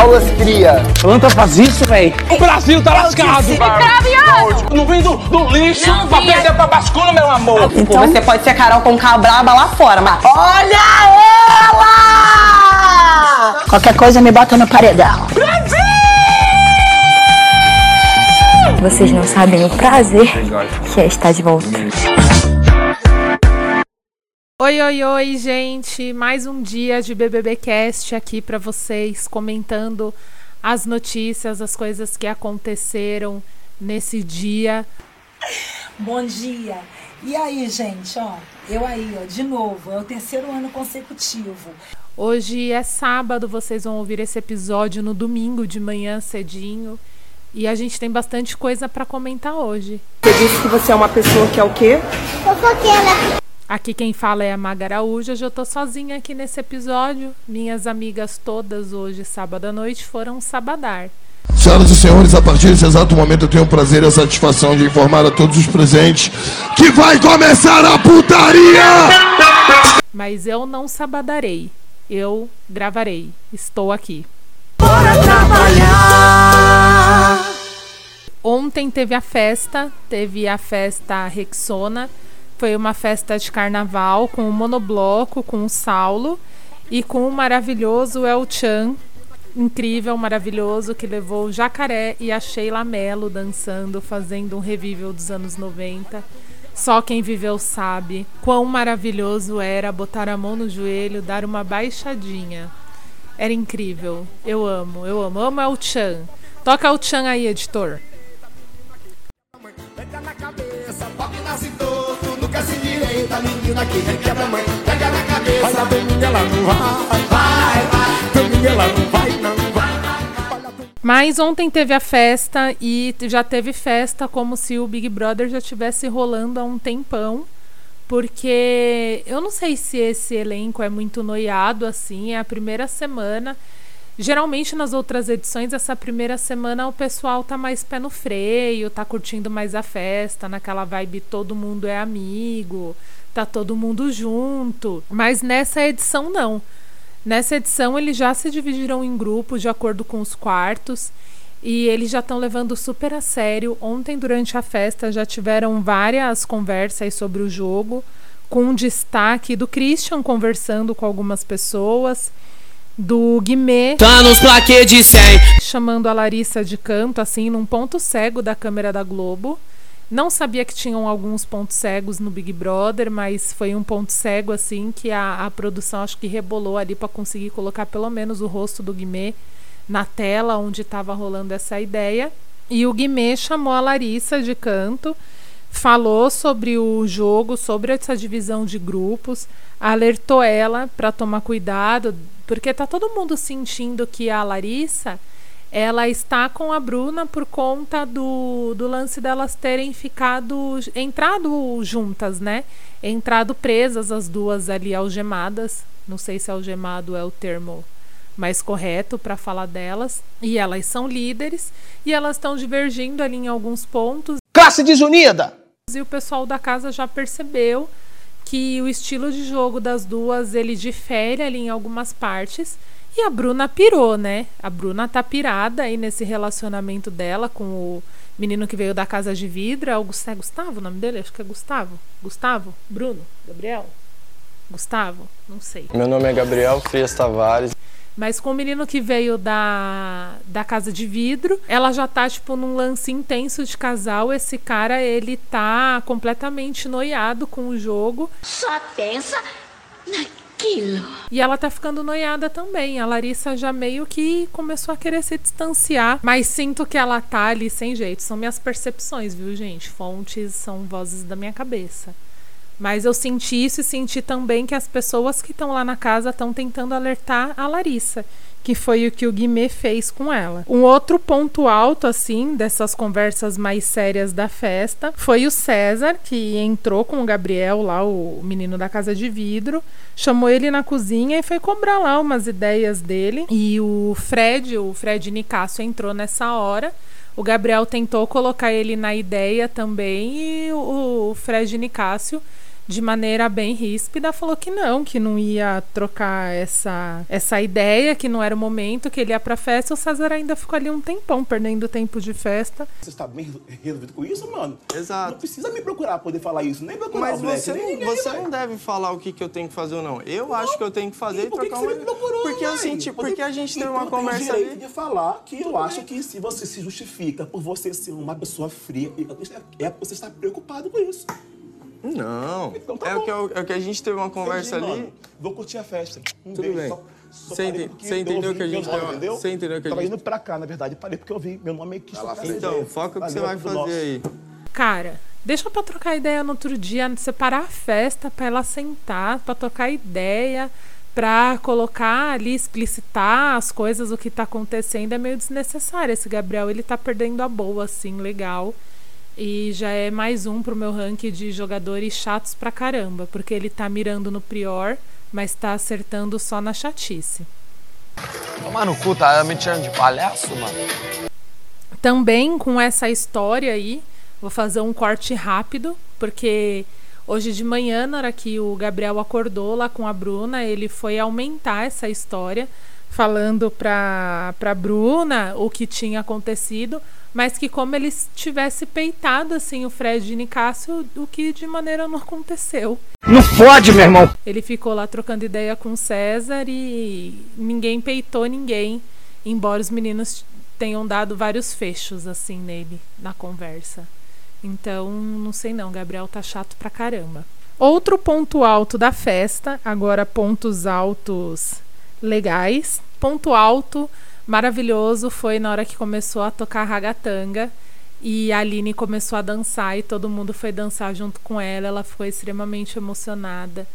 Aulas cria. Planta faz isso, velho. O Brasil tá lascado. Não vem do, do lixo Não pra vinha. perder pra bascula, meu amor. Então você pode ser Carol com braba lá fora, mas Olha ela! Qualquer coisa me bota no paredão. Vocês não sabem o prazer que é estar de volta. Oi, oi, oi, gente! Mais um dia de BBBcast aqui pra vocês, comentando as notícias, as coisas que aconteceram nesse dia. Bom dia. E aí, gente, ó, eu aí, ó, de novo, é o terceiro ano consecutivo. Hoje é sábado, vocês vão ouvir esse episódio no domingo de manhã cedinho. E a gente tem bastante coisa pra comentar hoje. você disse que você é uma pessoa que é o quê? Aqui quem fala é a Maga Araújo. Hoje eu tô sozinha aqui nesse episódio. Minhas amigas todas hoje, sábado à noite, foram sabadar. Senhoras e senhores, a partir desse exato momento eu tenho o prazer e a satisfação de informar a todos os presentes que vai começar a putaria! Mas eu não sabadarei. Eu gravarei. Estou aqui. Ontem teve a festa, teve a festa Rexona. Foi uma festa de carnaval com o monobloco, com o Saulo e com o maravilhoso El Chan. Incrível, maravilhoso, que levou o Jacaré e a Sheila Mello dançando, fazendo um revival dos anos 90. Só quem viveu sabe quão maravilhoso era botar a mão no joelho, dar uma baixadinha. Era incrível. Eu amo, eu amo. Amo El Chan. Toca o Chan aí, editor. Menina que requebra mãe. Pega na cabeça, domingo ela não vai, vai, vai, domingo ela não vai, não. Mas ontem teve a festa e já teve festa como se o Big Brother já tivesse rolando há um tempão. Porque eu não sei se esse elenco é muito noiado assim, é a primeira semana. Geralmente nas outras edições, essa primeira semana o pessoal tá mais pé no freio, tá curtindo mais a festa, naquela vibe todo mundo é amigo, tá todo mundo junto. Mas nessa edição não. Nessa edição eles já se dividiram em grupos de acordo com os quartos e eles já estão levando super a sério. Ontem durante a festa já tiveram várias conversas sobre o jogo, com destaque do Christian conversando com algumas pessoas, do Guimê Tá nos plaquê de 100. chamando a Larissa de canto, assim, num ponto cego da câmera da Globo. Não sabia que tinham alguns pontos cegos no Big Brother, mas foi um ponto cego, assim, que a, a produção acho que rebolou ali para conseguir colocar pelo menos o rosto do Guimê na tela onde estava rolando essa ideia. E o Guimê chamou a Larissa de canto, falou sobre o jogo, sobre essa divisão de grupos, alertou ela para tomar cuidado, porque tá todo mundo sentindo que a Larissa ela está com a Bruna por conta do, do lance delas terem ficado entrado juntas, né? Entrado presas as duas ali algemadas. Não sei se algemado é o termo mais correto para falar delas. E elas são líderes e elas estão divergindo ali em alguns pontos Classe desunida. e o pessoal da casa já percebeu que o estilo de jogo das duas ele difere ali em algumas partes e a Bruna pirou, né? A Bruna tá pirada aí nesse relacionamento dela com o menino que veio da casa de vidro, é o Gus- é Gustavo o nome dele? Acho que é Gustavo. Gustavo? Bruno? Gabriel? Gustavo? Não sei. Meu nome é Gabriel Frias Tavares. Mas com o menino que veio da, da casa de vidro, ela já tá, tipo, num lance intenso de casal. Esse cara, ele tá completamente noiado com o jogo. Só pensa naquilo. E ela tá ficando noiada também. A Larissa já meio que começou a querer se distanciar. Mas sinto que ela tá ali sem jeito. São minhas percepções, viu, gente? Fontes são vozes da minha cabeça. Mas eu senti isso e senti também que as pessoas que estão lá na casa estão tentando alertar a Larissa, que foi o que o Guimê fez com ela. Um outro ponto alto, assim, dessas conversas mais sérias da festa foi o César, que entrou com o Gabriel lá, o menino da casa de vidro, chamou ele na cozinha e foi cobrar lá umas ideias dele. E o Fred, o Fred Nicásio, entrou nessa hora. O Gabriel tentou colocar ele na ideia também e o o Fred Nicásio de maneira bem ríspida, falou que não, que não ia trocar essa, essa ideia, que não era o momento, que ele ia pra festa. O César ainda ficou ali um tempão, perdendo tempo de festa. Você está bem resolvido com isso, mano? Exato. Não precisa me procurar pra poder falar isso, nem procurar Mas o Black, você, nem não, ninguém, você não deve falar o que, que eu tenho que fazer ou não. Eu acho que eu tenho que fazer e, por que trocar que você uma. me procurou, porque eu véi? senti, porque a gente teve Então uma eu tenho conversa ali. de falar que eu acho que se você se justifica por você ser uma pessoa fria, é porque você está preocupado com isso. Não. Então tá é, bom. o que eu- é o que a gente teve uma conversa Entendi, ali. mano. Vou curtir a festa. Um Tudo beijo. bem. Só- só Você ente- porque você eu entendeu que a gente nome, entendeu? você entendeu que a Tava gente- indo pra cá, na verdade. Parei porque eu vi meu nome parei, Então, foca o que você vai fazer nosso. aí. Cara, deixa pra trocar ideia no outro dia, separar a festa pra ela sentar, pra trocar ideia, pra colocar ali, explicitar as coisas, o que tá acontecendo, é meio desnecessário. Esse Gabriel, ele tá perdendo a boa, assim, legal. E já é mais um pro meu ranking de jogadores chatos pra caramba, porque ele tá mirando no Prior, mas tá acertando só na chatice. Tomar no cu, tá me tirando de palhaço, mano? Também com essa história aí, vou fazer um corte rápido, porque hoje de manhã, na hora que o Gabriel acordou lá com a Bruna, ele foi aumentar essa história, falando pra, pra Bruna o que tinha acontecido, mas que como ele tivesse peitado assim o Fred e Nicásio, o que de maneira não aconteceu. Não pode, meu irmão! Ele ficou lá trocando ideia com o César e ninguém peitou ninguém, embora os meninos tenham dado vários fechos assim nele na conversa. Então, não sei não, Gabriel tá chato pra caramba. Outro ponto alto da festa, agora pontos altos legais. Ponto alto maravilhoso foi na hora que começou a tocar ragatanga e a Aline começou a dançar e todo mundo foi dançar junto com ela. Ela ficou extremamente emocionada.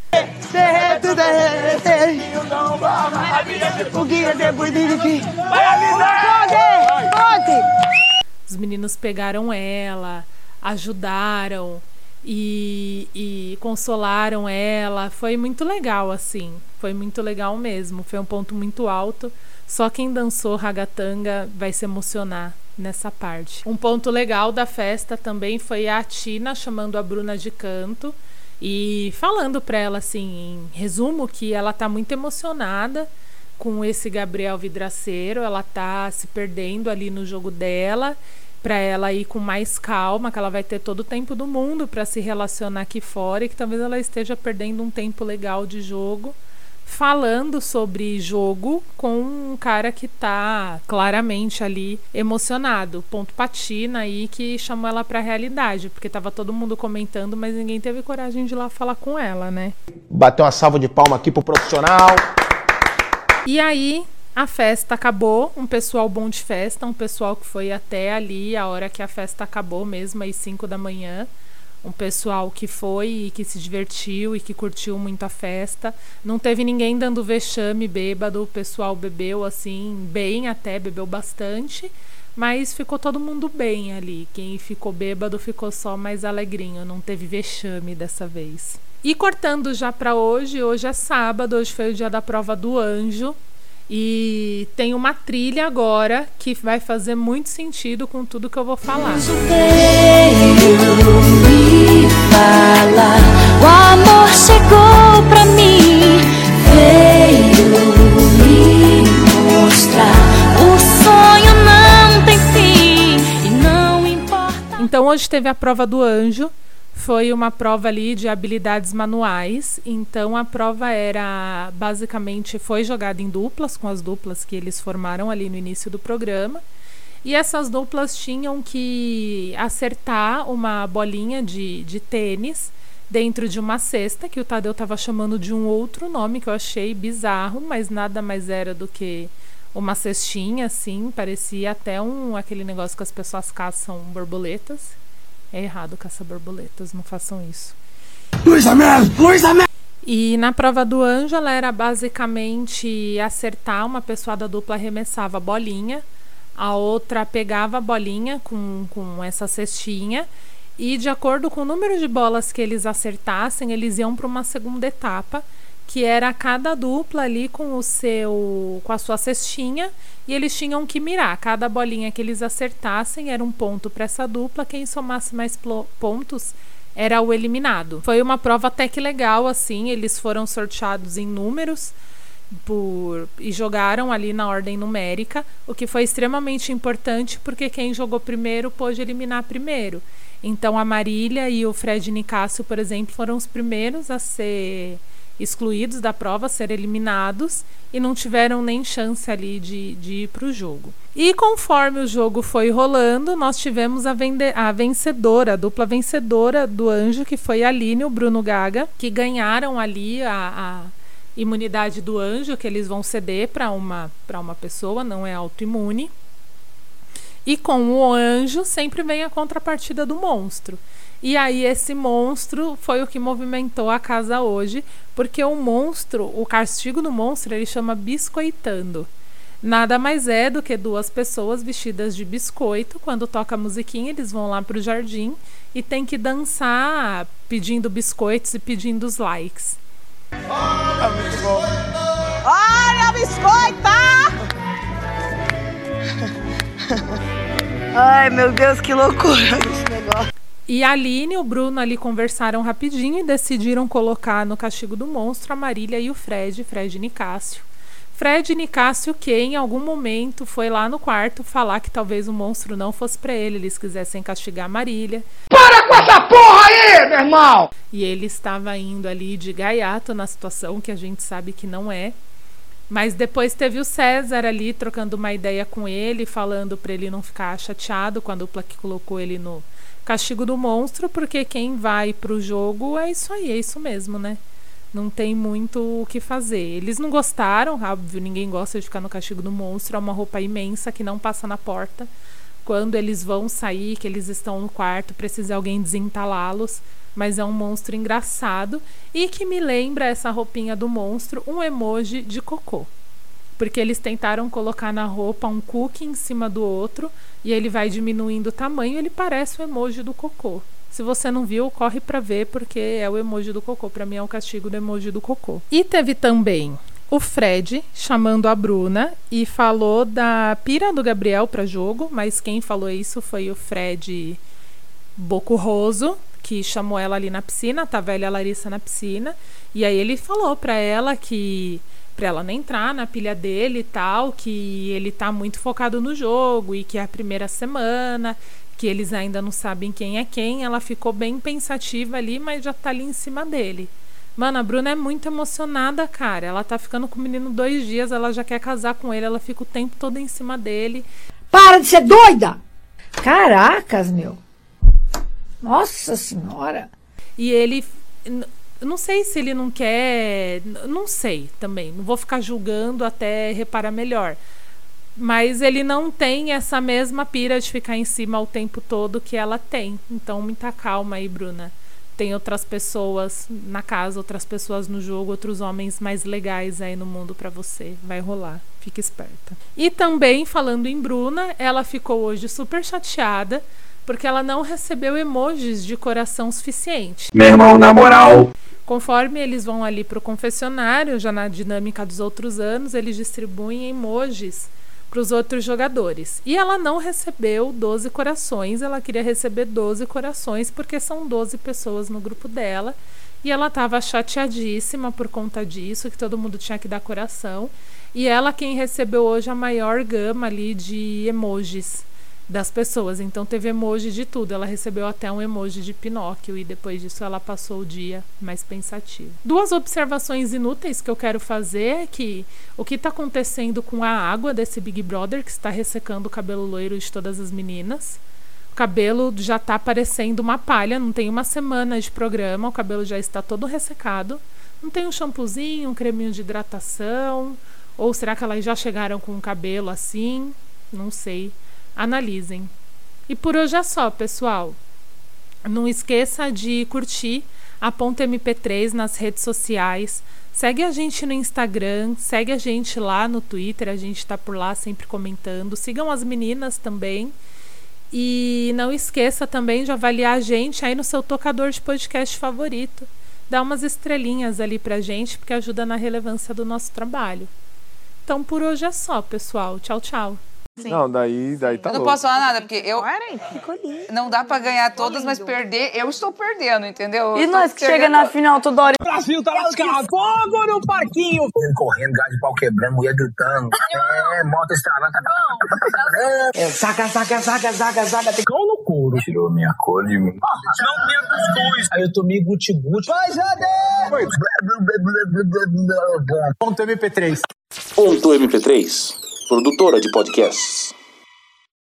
Os meninos pegaram ela, ajudaram e, e consolaram ela. Foi muito legal, assim. Foi muito legal mesmo. Foi um ponto muito alto. Só quem dançou ragatanga vai se emocionar nessa parte. Um ponto legal da festa também foi a Tina chamando a Bruna de canto e falando para ela assim, em resumo, que ela tá muito emocionada com esse Gabriel Vidraceiro, ela tá se perdendo ali no jogo dela, para ela ir com mais calma, que ela vai ter todo o tempo do mundo para se relacionar aqui fora e que talvez ela esteja perdendo um tempo legal de jogo falando sobre jogo com um cara que tá claramente ali emocionado. Ponto patina aí que chamou ela pra realidade, porque tava todo mundo comentando, mas ninguém teve coragem de ir lá falar com ela, né? Bateu uma salva de palma aqui pro profissional. E aí a festa acabou, um pessoal bom de festa, um pessoal que foi até ali a hora que a festa acabou mesmo, às 5 da manhã um pessoal que foi e que se divertiu e que curtiu muito a festa. Não teve ninguém dando vexame bêbado, o pessoal bebeu assim, bem até, bebeu bastante, mas ficou todo mundo bem ali. Quem ficou bêbado ficou só mais alegrinho, não teve vexame dessa vez. E cortando já para hoje, hoje é sábado, hoje foi o dia da prova do anjo. E tem uma trilha agora que vai fazer muito sentido com tudo que eu vou falar. me fala, o amor chegou pra mim, veio me mostrar, o sonho não tem fim e não importa. Então hoje teve a prova do anjo. Foi uma prova ali de habilidades manuais. Então a prova era basicamente foi jogada em duplas com as duplas que eles formaram ali no início do programa. E essas duplas tinham que acertar uma bolinha de, de tênis dentro de uma cesta, que o Tadeu estava chamando de um outro nome que eu achei bizarro, mas nada mais era do que uma cestinha, assim, parecia até um aquele negócio que as pessoas caçam borboletas. É errado caçar borboletas, não façam isso. Luísa Mel! Luísa Mel! E na prova do anjo, ela era basicamente acertar, uma pessoa da dupla arremessava a bolinha, a outra pegava a bolinha com, com essa cestinha e de acordo com o número de bolas que eles acertassem, eles iam para uma segunda etapa, que era cada dupla ali com o seu com a sua cestinha e eles tinham que mirar. Cada bolinha que eles acertassem era um ponto para essa dupla, quem somasse mais pontos era o eliminado. Foi uma prova até que legal, assim, eles foram sorteados em números por e jogaram ali na ordem numérica, o que foi extremamente importante porque quem jogou primeiro pôde eliminar primeiro. Então a Marília e o Fred Nicásio, por exemplo, foram os primeiros a ser excluídos da prova, ser eliminados e não tiveram nem chance ali de, de ir para o jogo. E conforme o jogo foi rolando, nós tivemos a, vende a vencedora, a dupla vencedora do Anjo, que foi a Aline e o Bruno Gaga, que ganharam ali a, a imunidade do anjo, que eles vão ceder para uma, uma pessoa, não é autoimune. E com o anjo sempre vem a contrapartida do monstro. E aí esse monstro foi o que movimentou a casa hoje, porque o monstro, o castigo do monstro, ele chama biscoitando. Nada mais é do que duas pessoas vestidas de biscoito. Quando toca a musiquinha, eles vão lá pro jardim e tem que dançar pedindo biscoitos e pedindo os likes. Olha, muito bom. Olha, biscoita! Ai, meu Deus, que loucura. E a Aline e o Bruno ali conversaram rapidinho e decidiram colocar no castigo do monstro a Marília e o Fred, Fred Nicásio. Fred Nicásio, que em algum momento foi lá no quarto falar que talvez o monstro não fosse para ele, eles quisessem castigar a Marília. Para com essa porra aí, meu irmão! E ele estava indo ali de gaiato na situação que a gente sabe que não é. Mas depois teve o César ali trocando uma ideia com ele, falando para ele não ficar chateado com a dupla que colocou ele no castigo do monstro, porque quem vai pro jogo é isso aí, é isso mesmo, né? Não tem muito o que fazer. Eles não gostaram, óbvio, ninguém gosta de ficar no castigo do monstro, é uma roupa imensa que não passa na porta. Quando eles vão sair, que eles estão no quarto, precisa alguém desentalá-los mas é um monstro engraçado e que me lembra essa roupinha do monstro, um emoji de cocô. Porque eles tentaram colocar na roupa um cookie em cima do outro e ele vai diminuindo o tamanho, ele parece o emoji do cocô. Se você não viu, corre para ver porque é o emoji do cocô. Para mim é o castigo do emoji do cocô. E teve também o Fred chamando a Bruna e falou da pira do Gabriel para jogo, mas quem falou isso foi o Fred Bocurroso, que chamou ela ali na piscina, tá velha Larissa na piscina, e aí ele falou para ela que para ela não entrar na pilha dele e tal, que ele tá muito focado no jogo e que é a primeira semana, que eles ainda não sabem quem é quem. Ela ficou bem pensativa ali, mas já tá ali em cima dele. Mano, a Bruna é muito emocionada, cara. Ela tá ficando com o menino dois dias, ela já quer casar com ele, ela fica o tempo todo em cima dele. Para de ser doida! Caracas, meu. Nossa Senhora! E ele. Não sei se ele não quer. Não sei também. Não vou ficar julgando até reparar melhor. Mas ele não tem essa mesma pira de ficar em cima o tempo todo que ela tem. Então, muita calma aí, Bruna. Tem outras pessoas na casa, outras pessoas no jogo, outros homens mais legais aí no mundo para você. Vai rolar. Fique esperta. E também, falando em Bruna, ela ficou hoje super chateada porque ela não recebeu emojis de coração suficiente. Meu irmão, na moral. Conforme eles vão ali para o confessionário, já na dinâmica dos outros anos, eles distribuem emojis para os outros jogadores. E ela não recebeu 12 corações, ela queria receber 12 corações, porque são 12 pessoas no grupo dela. E ela estava chateadíssima por conta disso, que todo mundo tinha que dar coração. E ela quem recebeu hoje a maior gama ali de emojis das pessoas. Então teve emoji de tudo. Ela recebeu até um emoji de Pinóquio e depois disso ela passou o dia mais pensativa. Duas observações inúteis que eu quero fazer é que o que está acontecendo com a água desse Big Brother que está ressecando o cabelo loiro de todas as meninas. O cabelo já está parecendo uma palha, não tem uma semana de programa, o cabelo já está todo ressecado. Não tem um shampoozinho, um creminho de hidratação, ou será que elas já chegaram com o cabelo assim? Não sei analisem. E por hoje é só, pessoal. Não esqueça de curtir a Ponto MP3 nas redes sociais. Segue a gente no Instagram, segue a gente lá no Twitter, a gente está por lá sempre comentando. Sigam as meninas também. E não esqueça também de avaliar a gente aí no seu tocador de podcast favorito. Dá umas estrelinhas ali pra gente, porque ajuda na relevância do nosso trabalho. Então por hoje é só, pessoal. Tchau, tchau. Não, daí, daí tá eu não louco. posso falar nada, porque eu. Não dá pra ganhar todas, mas perder, eu estou perdendo, entendeu? E Eu nós tô que chega na final toda hora. Brasil tá lascado. Fogo no parquinho. Correndo, gás de pau quebrando, mulher gritando. É, moto estralando. É, saca, saca, saca, saca, saca. Tem cão no couro. Tirou minha cor de mim. Não tinha cuscuz. Aí eu tomei guti-guti. Vai, Jade! Ponto MP3. Ponto MP3, produtora de podcasts.